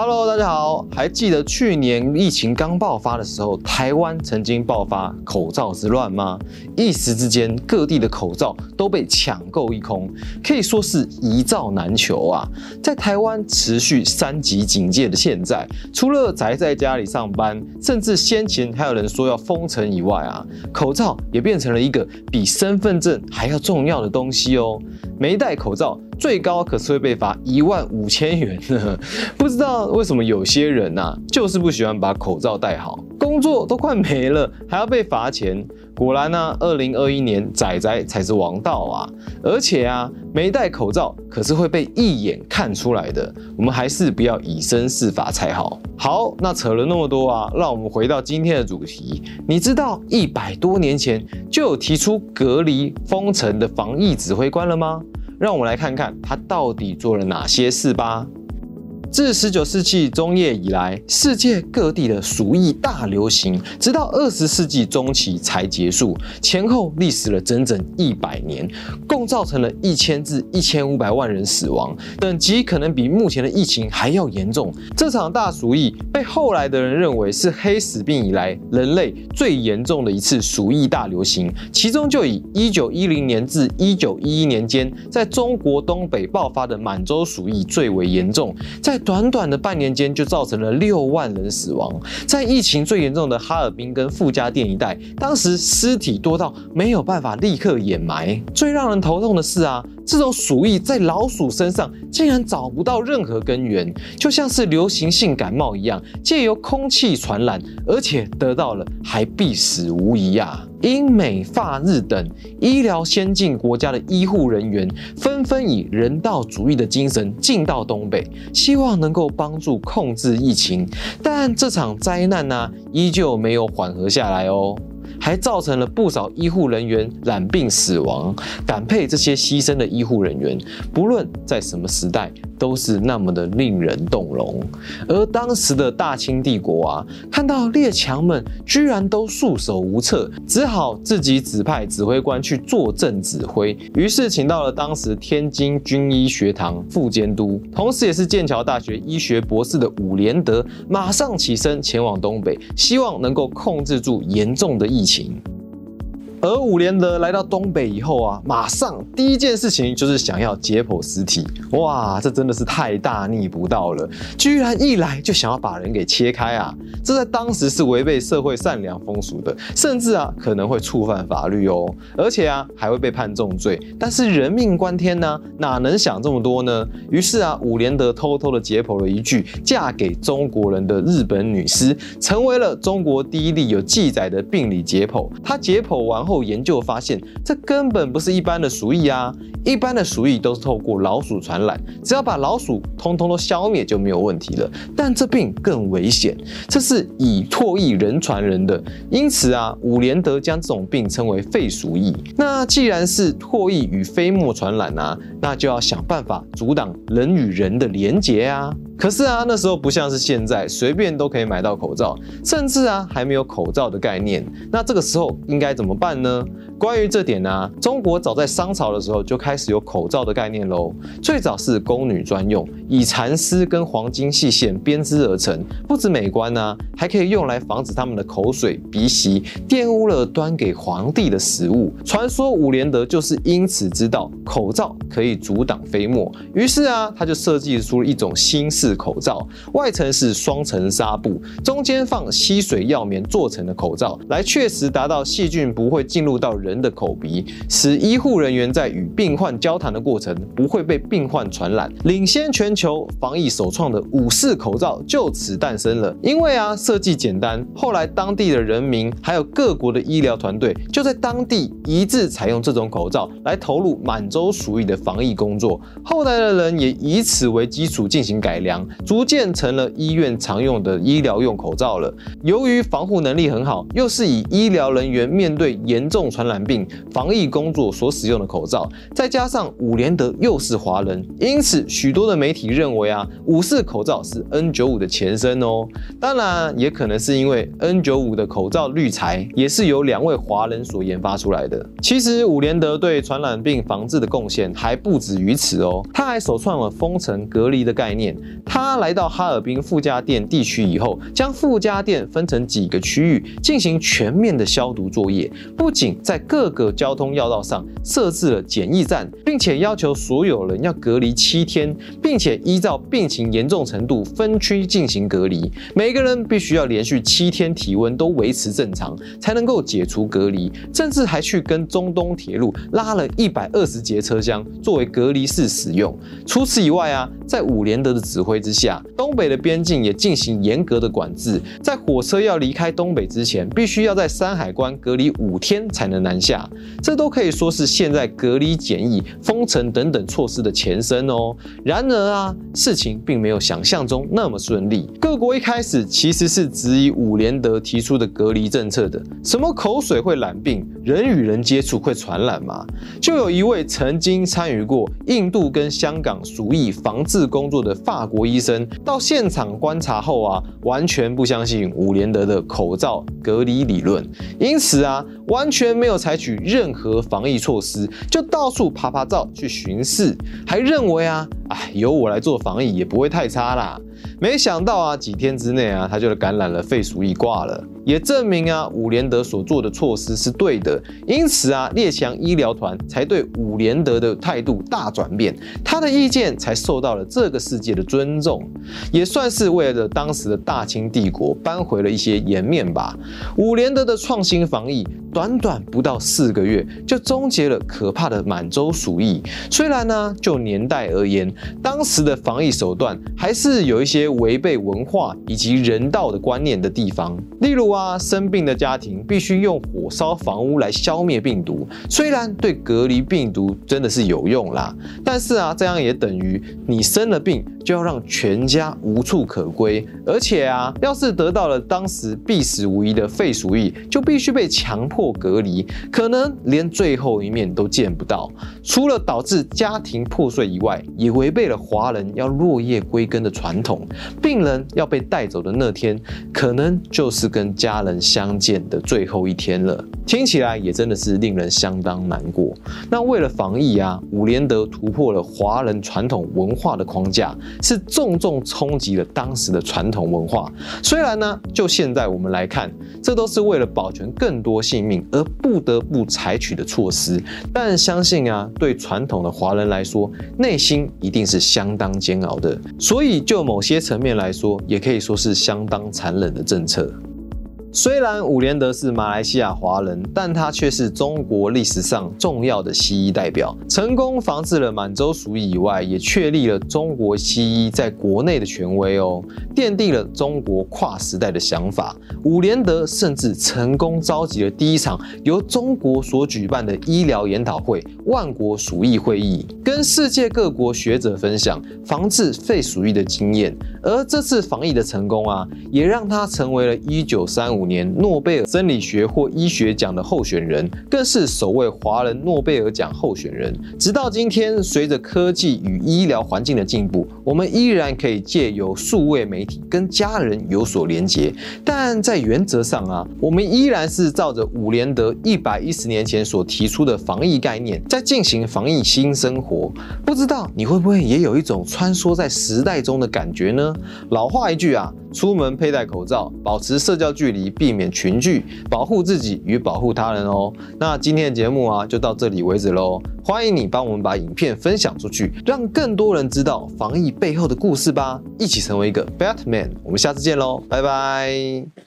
Hello，大家好，还记得去年疫情刚爆发的时候，台湾曾经爆发口罩之乱吗？一时之间，各地的口罩都被抢购一空，可以说是一罩难求啊。在台湾持续三级警戒的现在，除了宅在家里上班，甚至先前还有人说要封城以外啊，口罩也变成了一个比身份证还要重要的东西哦。没戴口罩。最高可是会被罚一万五千元呢。不知道为什么有些人呐，就是不喜欢把口罩戴好，工作都快没了，还要被罚钱。果然呢，二零二一年仔仔才是王道啊！而且啊，没戴口罩可是会被一眼看出来的。我们还是不要以身试法才好。好，那扯了那么多啊，让我们回到今天的主题。你知道一百多年前就有提出隔离封城的防疫指挥官了吗？让我们来看看他到底做了哪些事吧。自十九世纪中叶以来，世界各地的鼠疫大流行，直到二十世纪中期才结束，前后历时了整整一百年，共造成了一千至一千五百万人死亡，等级可能比目前的疫情还要严重。这场大鼠疫被后来的人认为是黑死病以来人类最严重的一次鼠疫大流行，其中就以一九一零年至一九一一年间在中国东北爆发的满洲鼠疫最为严重，在短短的半年间就造成了六万人死亡，在疫情最严重的哈尔滨跟富家店一带，当时尸体多到没有办法立刻掩埋。最让人头痛的是啊，这种鼠疫在老鼠身上竟然找不到任何根源，就像是流行性感冒一样，借由空气传染，而且得到了还必死无疑啊！英美法日等医疗先进国家的医护人员纷纷以人道主义的精神进到东北，希望能够帮助控制疫情。但这场灾难呢，依旧没有缓和下来哦。还造成了不少医护人员染病死亡，感佩这些牺牲的医护人员，不论在什么时代，都是那么的令人动容。而当时的大清帝国啊，看到列强们居然都束手无策，只好自己指派指挥官去坐镇指挥，于是请到了当时天津军医学堂副监督，同时也是剑桥大学医学博士的伍连德，马上起身前往东北，希望能够控制住严重的疫。情。而伍连德来到东北以后啊，马上第一件事情就是想要解剖尸体。哇，这真的是太大逆不道了！居然一来就想要把人给切开啊！这在当时是违背社会善良风俗的，甚至啊可能会触犯法律哦，而且啊还会被判重罪。但是人命关天呢，哪能想这么多呢？于是啊，伍连德偷偷的解剖了一具嫁给中国人的日本女尸，成为了中国第一例有记载的病理解剖。他解剖完。后研究发现，这根本不是一般的鼠疫啊！一般的鼠疫都是透过老鼠传染，只要把老鼠通通都消灭就没有问题了。但这病更危险，这是以唾液人传人的，因此啊，伍连德将这种病称为肺鼠疫。那既然是唾液与飞沫传染啊，那就要想办法阻挡人与人的连结啊。可是啊，那时候不像是现在，随便都可以买到口罩，甚至啊还没有口罩的概念。那这个时候应该怎么办呢？关于这点呢，中国早在商朝的时候就开始有口罩的概念喽。最早是宫女专用，以蚕丝跟黄金细线编织而成，不止美观呢，还可以用来防止他们的口水、鼻息玷污了端给皇帝的食物。传说伍连德就是因此知道口罩可以阻挡飞沫，于是啊，他就设计出了一种新式口罩，外层是双层纱布，中间放吸水药棉做成的口罩，来确实达到细菌不会进入到人。人的口鼻，使医护人员在与病患交谈的过程不会被病患传染，领先全球防疫首创的五四口罩就此诞生了。因为啊，设计简单，后来当地的人民还有各国的医疗团队就在当地一致采用这种口罩来投入满洲鼠疫的防疫工作。后来的人也以此为基础进行改良，逐渐成了医院常用的医疗用口罩了。由于防护能力很好，又是以医疗人员面对严重传染。病防疫工作所使用的口罩，再加上伍连德又是华人，因此许多的媒体认为啊，五四口罩是 N95 的前身哦。当然，也可能是因为 N95 的口罩滤材也是由两位华人所研发出来的。其实伍连德对传染病防治的贡献还不止于此哦，他还首创了封城隔离的概念。他来到哈尔滨富加店地区以后，将富加店分成几个区域进行全面的消毒作业，不仅在各个交通要道上设置了检疫站，并且要求所有人要隔离七天，并且依照病情严重程度分区进行隔离，每个人必须要连续七天体温都维持正常，才能够解除隔离，甚至还去跟中东铁路拉了一百二十节车厢作为隔离室使用。除此以外啊，在伍连德的指挥之下，东北的边境也进行严格的管制，在火车要离开东北之前，必须要在山海关隔离五天才能南下。这都可以说是现在隔离、检疫、封城等等措施的前身哦。然而啊，事情并没有想象中那么顺利。各国一开始其实是质疑伍连德提出的隔离政策的，什么口水会染病，人与人接触会传染吗？就有一位曾经参与过印度跟香港鼠疫防治工作的法国医生，到现场观察后啊，完全不相信伍连德的口罩隔离理论，因此啊，完全没有采取任何防疫措施，就到处爬爬照去巡视，还认为啊，哎，由我来做防疫也不会太差啦。没想到啊，几天之内啊，他就感染了肺鼠疫挂了，也证明啊，伍连德所做的措施是对的。因此啊，列强医疗团才对伍连德的态度大转变，他的意见才受到了这个世界的尊重，也算是为了当时的大清帝国扳回了一些颜面吧。伍连德的创新防疫，短短不到四个月就终结了可怕的满洲鼠疫。虽然呢，就年代而言，当时的防疫手段还是有一些。违背文化以及人道的观念的地方，例如，生病的家庭必须用火烧房屋来消灭病毒。虽然对隔离病毒真的是有用啦，但是啊，这样也等于你生了病就要让全家无处可归。而且啊，要是得到了当时必死无疑的肺鼠疫，就必须被强迫隔离，可能连最后一面都见不到。除了导致家庭破碎以外，也违背了华人要落叶归根的传统。病人要被带走的那天，可能就是跟家家人相见的最后一天了。听起来也真的是令人相当难过。那为了防疫啊，伍连德突破了华人传统文化的框架，是重重冲击了当时的传统文化。虽然呢，就现在我们来看，这都是为了保全更多性命而不得不采取的措施，但相信啊，对传统的华人来说，内心一定是相当煎熬的。所以就某些。层面来说，也可以说是相当残忍的政策。虽然伍连德是马来西亚华人，但他却是中国历史上重要的西医代表，成功防治了满洲鼠疫以外，也确立了中国西医在国内的权威哦，奠定了中国跨时代的想法。伍连德甚至成功召集了第一场由中国所举办的医疗研讨会——万国鼠疫会议，跟世界各国学者分享防治肺鼠疫的经验。而这次防疫的成功啊，也让他成为了一九三五。年诺贝尔生理学或医学奖的候选人，更是首位华人诺贝尔奖候选人。直到今天，随着科技与医疗环境的进步，我们依然可以借由数位媒体跟家人有所连结。但在原则上啊，我们依然是照着伍连德一百一十年前所提出的防疫概念，在进行防疫新生活。不知道你会不会也有一种穿梭在时代中的感觉呢？老话一句啊。出门佩戴口罩，保持社交距离，避免群聚，保护自己与保护他人哦。那今天的节目啊，就到这里为止喽。欢迎你帮我们把影片分享出去，让更多人知道防疫背后的故事吧。一起成为一个 Batman。我们下次见喽，拜拜。